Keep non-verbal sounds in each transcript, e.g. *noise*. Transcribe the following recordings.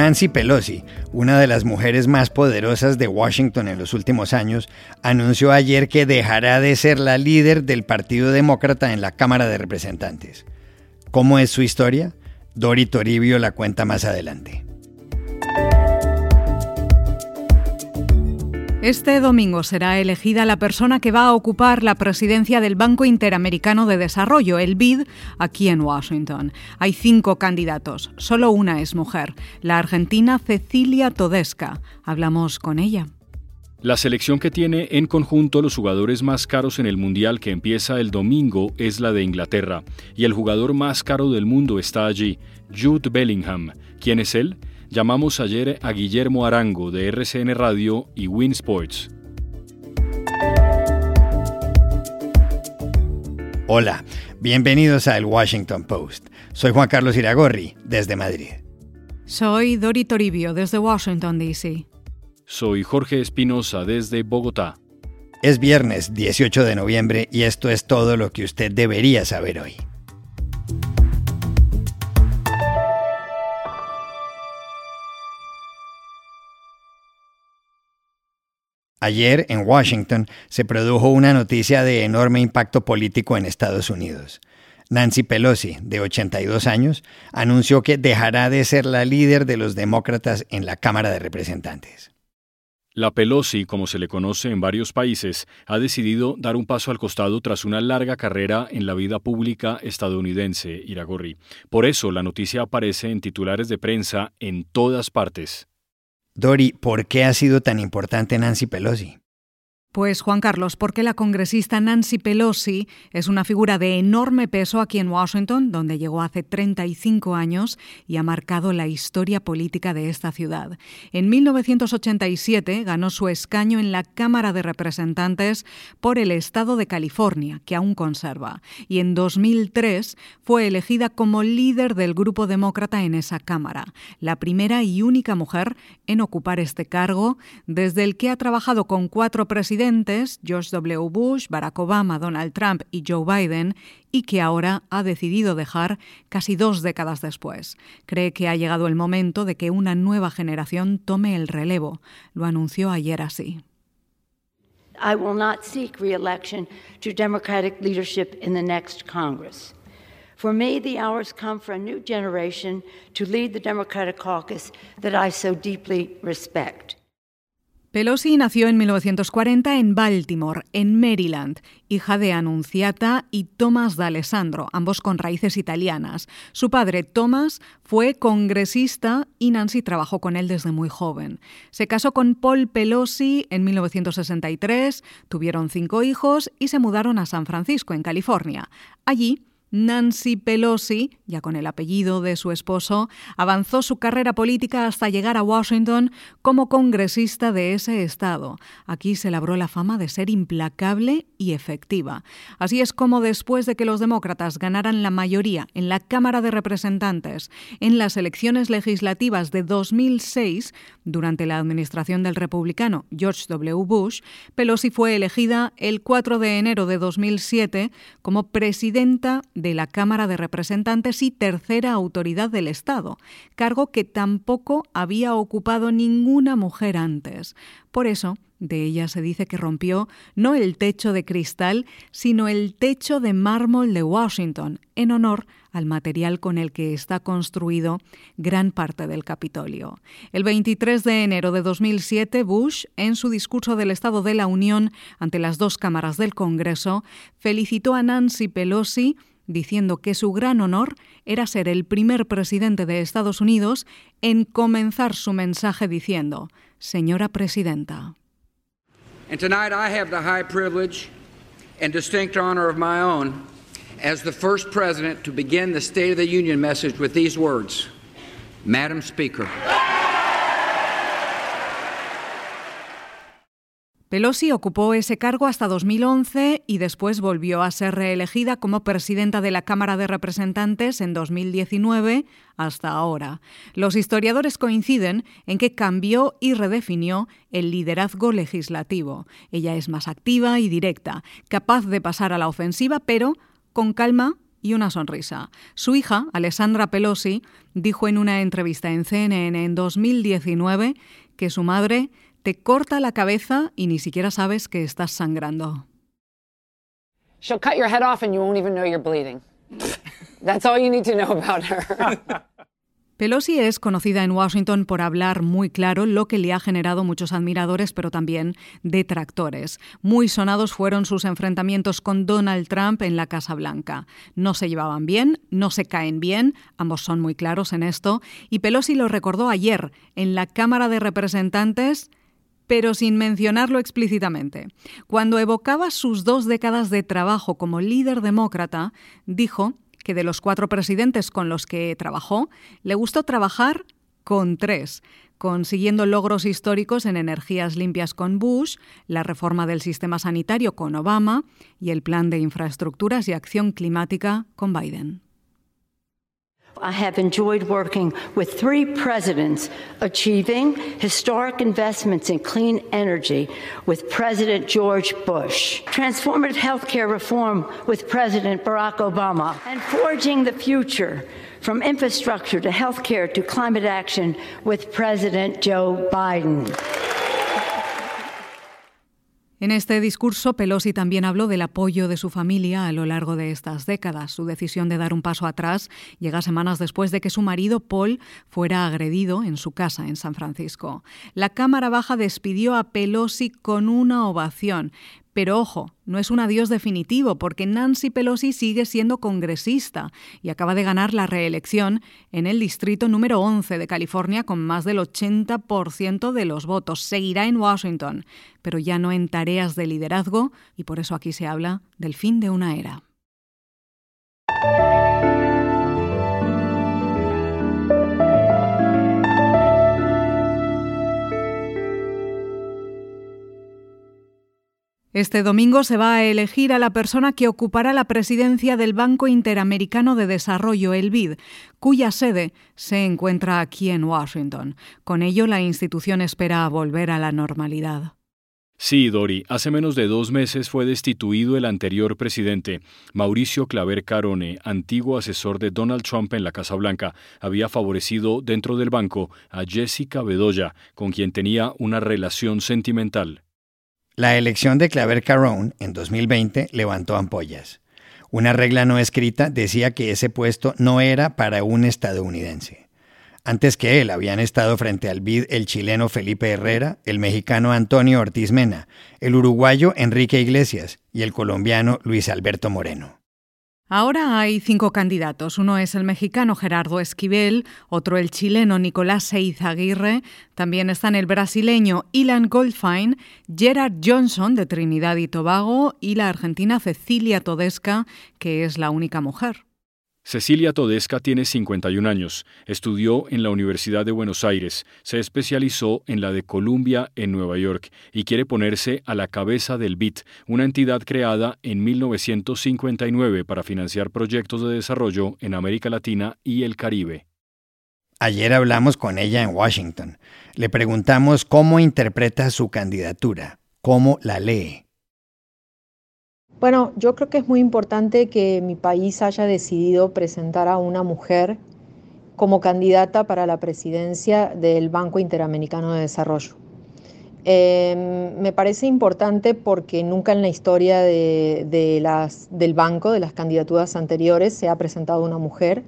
Nancy Pelosi, una de las mujeres más poderosas de Washington en los últimos años, anunció ayer que dejará de ser la líder del Partido Demócrata en la Cámara de Representantes. ¿Cómo es su historia? Dori Toribio la cuenta más adelante. Este domingo será elegida la persona que va a ocupar la presidencia del Banco Interamericano de Desarrollo, el BID, aquí en Washington. Hay cinco candidatos, solo una es mujer, la argentina Cecilia Todesca. Hablamos con ella. La selección que tiene en conjunto los jugadores más caros en el Mundial que empieza el domingo es la de Inglaterra, y el jugador más caro del mundo está allí, Jude Bellingham. ¿Quién es él? Llamamos ayer a Guillermo Arango de RCN Radio y Win Sports. Hola, bienvenidos a El Washington Post. Soy Juan Carlos Iragorri, desde Madrid. Soy Dori Toribio, desde Washington, D.C. Soy Jorge Espinosa, desde Bogotá. Es viernes 18 de noviembre y esto es todo lo que usted debería saber hoy. Ayer en Washington se produjo una noticia de enorme impacto político en Estados Unidos. Nancy Pelosi, de 82 años, anunció que dejará de ser la líder de los demócratas en la Cámara de Representantes. La Pelosi, como se le conoce en varios países, ha decidido dar un paso al costado tras una larga carrera en la vida pública estadounidense, Iragorri. Por eso la noticia aparece en titulares de prensa en todas partes. Dori, ¿por qué ha sido tan importante Nancy Pelosi? Pues Juan Carlos, porque la congresista Nancy Pelosi es una figura de enorme peso aquí en Washington, donde llegó hace 35 años y ha marcado la historia política de esta ciudad. En 1987 ganó su escaño en la Cámara de Representantes por el estado de California, que aún conserva, y en 2003 fue elegida como líder del grupo demócrata en esa Cámara, la primera y única mujer en ocupar este cargo, desde el que ha trabajado con cuatro presidentes George W. Bush, Barack Obama, Donald Trump y Joe Biden, y que ahora ha decidido dejar casi dos décadas después. Cree que ha llegado el momento de que una nueva generación tome el relevo. Lo anunció ayer así. I will not seek re-election to Democratic leadership in the next Congress. For me, the hours come for a new generation to lead the Democratic caucus that I so deeply respect. Pelosi nació en 1940 en Baltimore, en Maryland, hija de Anunciata y Thomas D'Alessandro, ambos con raíces italianas. Su padre, Thomas, fue congresista y Nancy trabajó con él desde muy joven. Se casó con Paul Pelosi en 1963, tuvieron cinco hijos y se mudaron a San Francisco, en California. Allí Nancy Pelosi, ya con el apellido de su esposo, avanzó su carrera política hasta llegar a Washington como congresista de ese estado. Aquí se labró la fama de ser implacable y efectiva. Así es como después de que los demócratas ganaran la mayoría en la Cámara de Representantes en las elecciones legislativas de 2006, durante la administración del republicano George W. Bush, Pelosi fue elegida el 4 de enero de 2007 como presidenta de la Cámara de Representantes y tercera autoridad del Estado, cargo que tampoco había ocupado ninguna mujer antes. Por eso, de ella se dice que rompió no el techo de cristal, sino el techo de mármol de Washington, en honor al material con el que está construido gran parte del Capitolio. El 23 de enero de 2007, Bush, en su discurso del Estado de la Unión ante las dos cámaras del Congreso, felicitó a Nancy Pelosi diciendo que su gran honor era ser el primer presidente de Estados Unidos en comenzar su mensaje diciendo, Señora Presidenta. And tonight I have the high privilege and distinct honor of my own as the first president to begin the State of the Union message with these words Madam Speaker. Pelosi ocupó ese cargo hasta 2011 y después volvió a ser reelegida como presidenta de la Cámara de Representantes en 2019 hasta ahora. Los historiadores coinciden en que cambió y redefinió el liderazgo legislativo. Ella es más activa y directa, capaz de pasar a la ofensiva, pero con calma y una sonrisa. Su hija, Alessandra Pelosi, dijo en una entrevista en CNN en 2019 que su madre te corta la cabeza y ni siquiera sabes que estás sangrando. She'll cut your head off and you won't even know you're bleeding. That's all you need to know about her. *laughs* Pelosi es conocida en Washington por hablar muy claro, lo que le ha generado muchos admiradores, pero también detractores. Muy sonados fueron sus enfrentamientos con Donald Trump en la Casa Blanca. No se llevaban bien, no se caen bien, ambos son muy claros en esto, y Pelosi lo recordó ayer en la Cámara de Representantes pero sin mencionarlo explícitamente. Cuando evocaba sus dos décadas de trabajo como líder demócrata, dijo que de los cuatro presidentes con los que trabajó, le gustó trabajar con tres, consiguiendo logros históricos en energías limpias con Bush, la reforma del sistema sanitario con Obama y el plan de infraestructuras y acción climática con Biden. I have enjoyed working with three presidents achieving historic investments in clean energy with President George Bush, transformative healthcare reform with President Barack Obama, and forging the future from infrastructure to healthcare to climate action with President Joe Biden. En este discurso, Pelosi también habló del apoyo de su familia a lo largo de estas décadas. Su decisión de dar un paso atrás llega semanas después de que su marido, Paul, fuera agredido en su casa en San Francisco. La Cámara Baja despidió a Pelosi con una ovación, pero ojo, no es un adiós definitivo porque Nancy Pelosi sigue siendo congresista y acaba de ganar la reelección en el distrito número 11 de California con más del 80% de los votos. Seguirá en Washington, pero ya no en tareas de liderazgo y por eso aquí se habla del fin de una era. Este domingo se va a elegir a la persona que ocupará la presidencia del Banco Interamericano de Desarrollo, el BID, cuya sede se encuentra aquí en Washington. Con ello, la institución espera volver a la normalidad. Sí, Dori, hace menos de dos meses fue destituido el anterior presidente, Mauricio Claver Carone, antiguo asesor de Donald Trump en la Casa Blanca. Había favorecido dentro del banco a Jessica Bedoya, con quien tenía una relación sentimental. La elección de Claver Carone en 2020 levantó ampollas. Una regla no escrita decía que ese puesto no era para un estadounidense. Antes que él habían estado frente al BID el chileno Felipe Herrera, el mexicano Antonio Ortiz Mena, el uruguayo Enrique Iglesias y el colombiano Luis Alberto Moreno. Ahora hay cinco candidatos. Uno es el mexicano Gerardo Esquivel, otro el chileno Nicolás Seiz Aguirre, también están el brasileño Ilan Goldfein, Gerard Johnson de Trinidad y Tobago y la argentina Cecilia Todesca, que es la única mujer. Cecilia Todesca tiene 51 años, estudió en la Universidad de Buenos Aires, se especializó en la de Columbia en Nueva York y quiere ponerse a la cabeza del BIT, una entidad creada en 1959 para financiar proyectos de desarrollo en América Latina y el Caribe. Ayer hablamos con ella en Washington. Le preguntamos cómo interpreta su candidatura, cómo la lee. Bueno, yo creo que es muy importante que mi país haya decidido presentar a una mujer como candidata para la presidencia del Banco Interamericano de Desarrollo. Em, me parece importante porque nunca en la historia del banco, de las candidaturas anteriores, se ha presentado una mujer.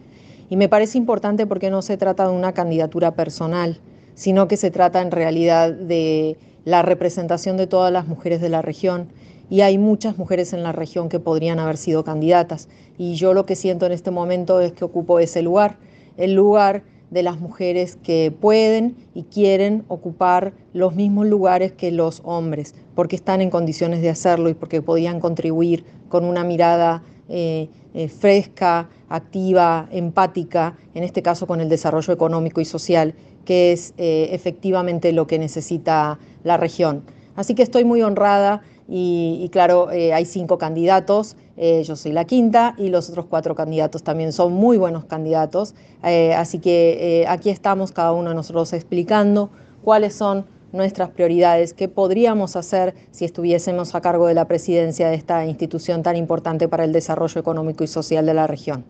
Y me parece importante porque no se trata de una candidatura personal, sino que se trata en realidad de la representación de todas las mujeres de la región y hay muchas mujeres en la región que podrían haber sido candidatas. Y yo lo que siento en este momento es que ocupo ese lugar, el lugar de las mujeres que pueden y quieren ocupar los mismos lugares que los hombres, porque están en condiciones de hacerlo y porque podían contribuir con una mirada eh, eh, fresca, activa, empática, en este caso con el desarrollo económico y social, que es eh, efectivamente lo que necesita la región. Así que estoy muy honrada y, claro, eh, hay cinco candidatos, eh, yo soy la quinta y los otros cuatro candidatos también son muy buenos candidatos. Eh, así que aquí estamos cada uno de nosotros explicando cuáles son nuestras prioridades, qué podríamos hacer si estuviésemos a cargo de la presidencia de esta institución tan importante para el desarrollo económico y social de la región.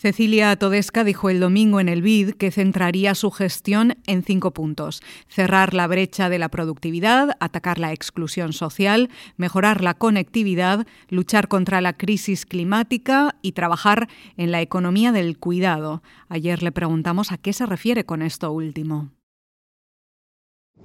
Cecilia Todesca dijo el domingo en el BID que centraría su gestión en cinco puntos. Cerrar la brecha de la productividad, atacar la exclusión social, mejorar la conectividad, luchar contra la crisis climática y trabajar en la economía del cuidado. Ayer le preguntamos a qué se refiere con esto último.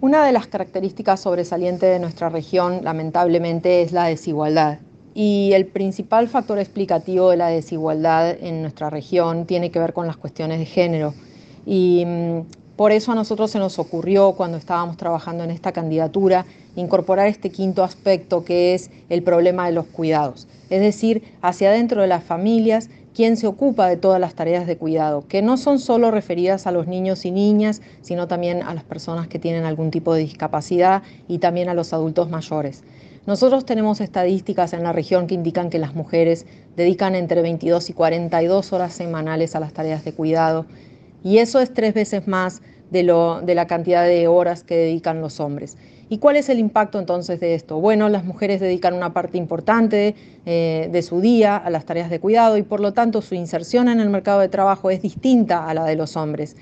Una de las características sobresalientes de nuestra región, lamentablemente, es la desigualdad. Y el principal factor explicativo de la desigualdad en nuestra región tiene que ver con las cuestiones de género. Y mm, por eso a nosotros se nos ocurrió, cuando estábamos trabajando en esta candidatura, incorporar este quinto aspecto que es el problema de los cuidados. Es decir, hacia adentro de las familias, quién se ocupa de todas las tareas de cuidado, que no son solo referidas a los niños y niñas, sino también a las personas que tienen algún tipo de discapacidad y también a los adultos mayores. Nosotros tenemos estadísticas en la región que indican que las mujeres dedican entre 22 y 42 horas semanales a las tareas de cuidado y eso es tres veces más de, lo, de la cantidad de horas que dedican los hombres. ¿Y cuál es el impacto entonces de esto? Bueno, las mujeres dedican una parte importante eh, de su día a las tareas de cuidado y por lo tanto su inserción en el mercado de trabajo es distinta a la de los hombres.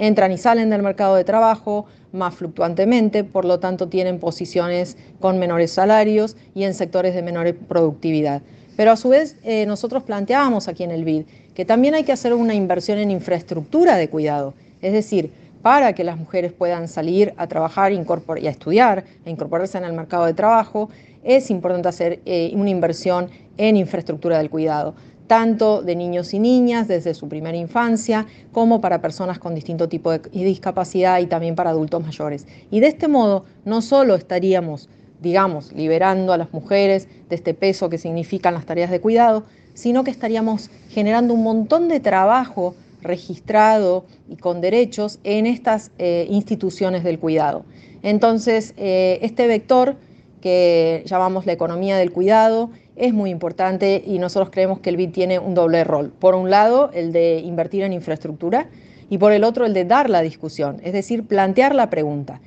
Entran y salen del mercado de trabajo, más fluctuantemente, por lo tanto tienen posiciones con menores salarios y en sectores de menor productividad. Pero a su vez eh, nosotros planteábamos aquí en el BID que también hay que hacer una inversión en infraestructura de cuidado, es decir, para que las mujeres puedan salir a trabajar y a estudiar, e incorporarse en el mercado de trabajo, es importante hacer eh, una inversión en infraestructura del cuidado tanto de niños y niñas desde su primera infancia, como para personas con distinto tipo de discapacidad y también para adultos mayores. Y de este modo no solo estaríamos, digamos, liberando a las mujeres de este peso que significan las tareas de cuidado, sino que estaríamos generando un montón de trabajo registrado y con derechos en estas eh, instituciones del cuidado. Entonces, eh, este vector que llamamos la economía del cuidado es muy importante y nosotros creemos que el BID tiene un doble rol. Por un lado, el de invertir en infraestructura y por el otro, el de dar la discusión, es decir, plantear la pregunta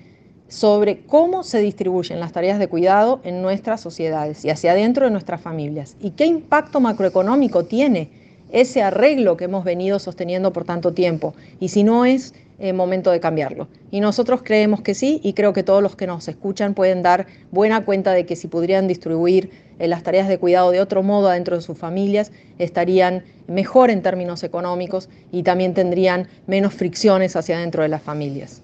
sobre cómo se distribuyen las tareas de cuidado en nuestras sociedades y hacia adentro de nuestras familias y qué impacto macroeconómico tiene ese arreglo que hemos venido sosteniendo por tanto tiempo y si no es eh, momento de cambiarlo. Y nosotros creemos que sí y creo que todos los que nos escuchan pueden dar buena cuenta de que si pudieran distribuir las tareas de cuidado de otro modo adentro de sus familias, estarían mejor en términos económicos y también tendrían menos fricciones hacia adentro de las familias.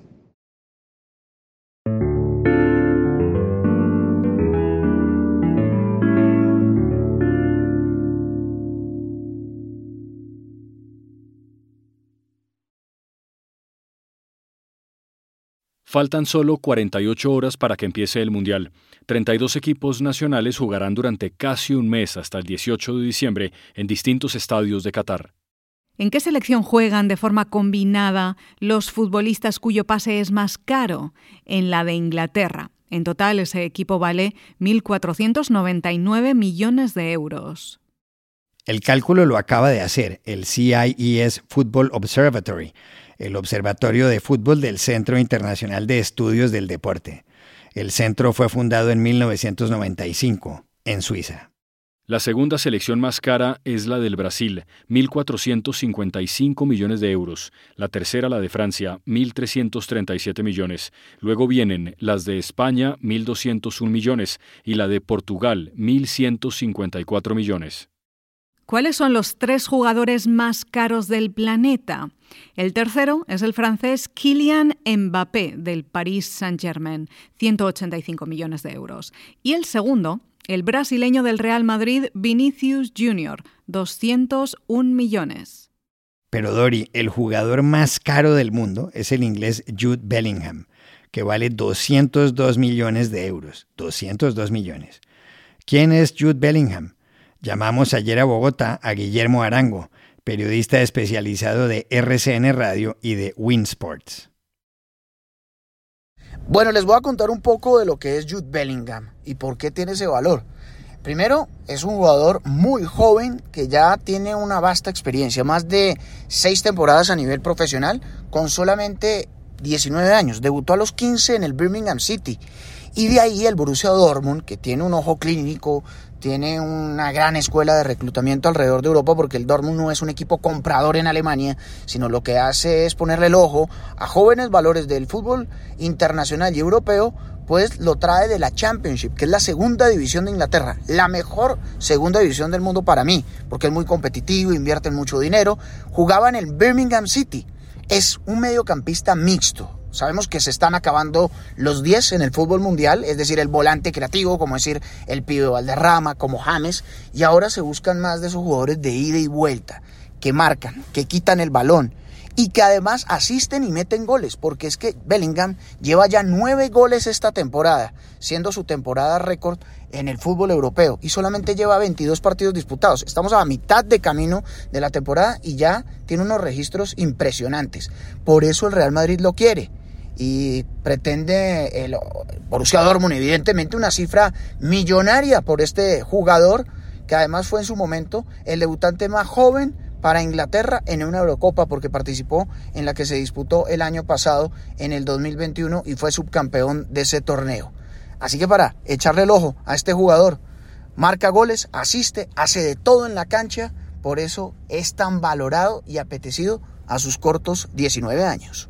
Faltan solo 48 horas para que empiece el Mundial. 32 equipos nacionales jugarán durante casi un mes hasta el 18 de diciembre en distintos estadios de Qatar. ¿En qué selección juegan de forma combinada los futbolistas cuyo pase es más caro? En la de Inglaterra. En total, ese equipo vale 1.499 millones de euros. El cálculo lo acaba de hacer el CIES Football Observatory el Observatorio de Fútbol del Centro Internacional de Estudios del Deporte. El centro fue fundado en 1995, en Suiza. La segunda selección más cara es la del Brasil, 1.455 millones de euros. La tercera, la de Francia, 1.337 millones. Luego vienen las de España, 1.201 millones, y la de Portugal, 1.154 millones. ¿Cuáles son los tres jugadores más caros del planeta? El tercero es el francés Kylian Mbappé del Paris Saint-Germain, 185 millones de euros. Y el segundo, el brasileño del Real Madrid Vinicius Jr., 201 millones. Pero Dori, el jugador más caro del mundo es el inglés Jude Bellingham, que vale 202 millones de euros. 202 millones. ¿Quién es Jude Bellingham? Llamamos ayer a Bogotá a Guillermo Arango, periodista especializado de RCN Radio y de Winsports. Bueno, les voy a contar un poco de lo que es Jude Bellingham y por qué tiene ese valor. Primero, es un jugador muy joven que ya tiene una vasta experiencia, más de seis temporadas a nivel profesional, con solamente 19 años, debutó a los 15 en el Birmingham City. Y de ahí el Borussia Dortmund, que tiene un ojo clínico, tiene una gran escuela de reclutamiento alrededor de Europa, porque el Dortmund no es un equipo comprador en Alemania, sino lo que hace es ponerle el ojo a jóvenes valores del fútbol internacional y europeo pues lo trae de la Championship, que es la segunda división de Inglaterra, la mejor segunda división del mundo para mí, porque es muy competitivo, invierte mucho dinero. Jugaba en el Birmingham City. Es un mediocampista mixto. Sabemos que se están acabando los 10 en el fútbol mundial, es decir, el volante creativo, como decir el pibe Valderrama, como James, y ahora se buscan más de esos jugadores de ida y vuelta, que marcan, que quitan el balón, y que además asisten y meten goles, porque es que Bellingham lleva ya nueve goles esta temporada, siendo su temporada récord en el fútbol europeo y solamente lleva 22 partidos disputados. Estamos a mitad de camino de la temporada y ya tiene unos registros impresionantes. Por eso el Real Madrid lo quiere y pretende el Borussia Dortmund evidentemente una cifra millonaria por este jugador que además fue en su momento el debutante más joven para Inglaterra en una Eurocopa porque participó en la que se disputó el año pasado en el 2021 y fue subcampeón de ese torneo. Así que para echarle el ojo a este jugador, marca goles, asiste, hace de todo en la cancha, por eso es tan valorado y apetecido a sus cortos 19 años.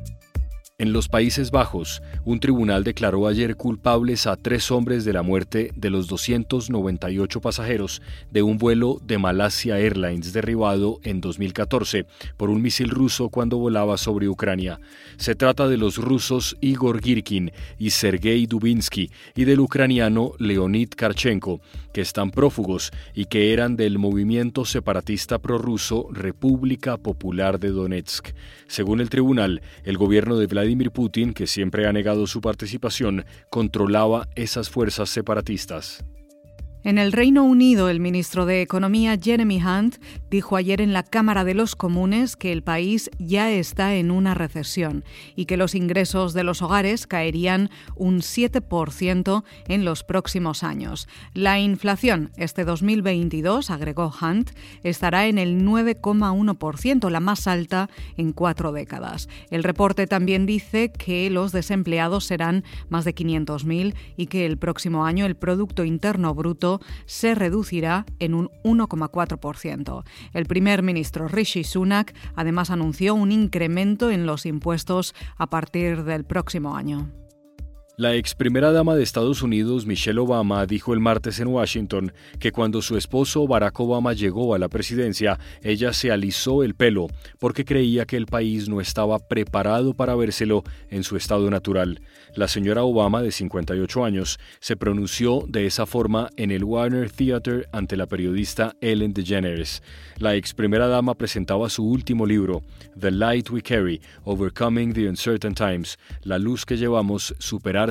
En los Países Bajos, un tribunal declaró ayer culpables a tres hombres de la muerte de los 298 pasajeros de un vuelo de Malasia Airlines derribado en 2014 por un misil ruso cuando volaba sobre Ucrania. Se trata de los rusos Igor Girkin y Sergei Dubinsky y del ucraniano Leonid Karchenko, que están prófugos y que eran del movimiento separatista prorruso República Popular de Donetsk. Según el tribunal, el gobierno de Vladimir Vladimir Putin, que siempre ha negado su participación, controlaba esas fuerzas separatistas. En el Reino Unido, el ministro de Economía Jeremy Hunt dijo ayer en la Cámara de los Comunes que el país ya está en una recesión y que los ingresos de los hogares caerían un 7% en los próximos años. La inflación este 2022, agregó Hunt, estará en el 9,1%, la más alta en cuatro décadas. El reporte también dice que los desempleados serán más de 500.000 y que el próximo año el Producto Interno Bruto se reducirá en un 1,4%. El primer ministro Rishi Sunak además anunció un incremento en los impuestos a partir del próximo año. La ex primera dama de Estados Unidos, Michelle Obama, dijo el martes en Washington que cuando su esposo Barack Obama llegó a la presidencia, ella se alisó el pelo porque creía que el país no estaba preparado para vérselo en su estado natural. La señora Obama, de 58 años, se pronunció de esa forma en el Warner Theater ante la periodista Ellen DeGeneres. La ex primera dama presentaba su último libro, The Light We Carry, Overcoming the Uncertain Times, la luz que llevamos superar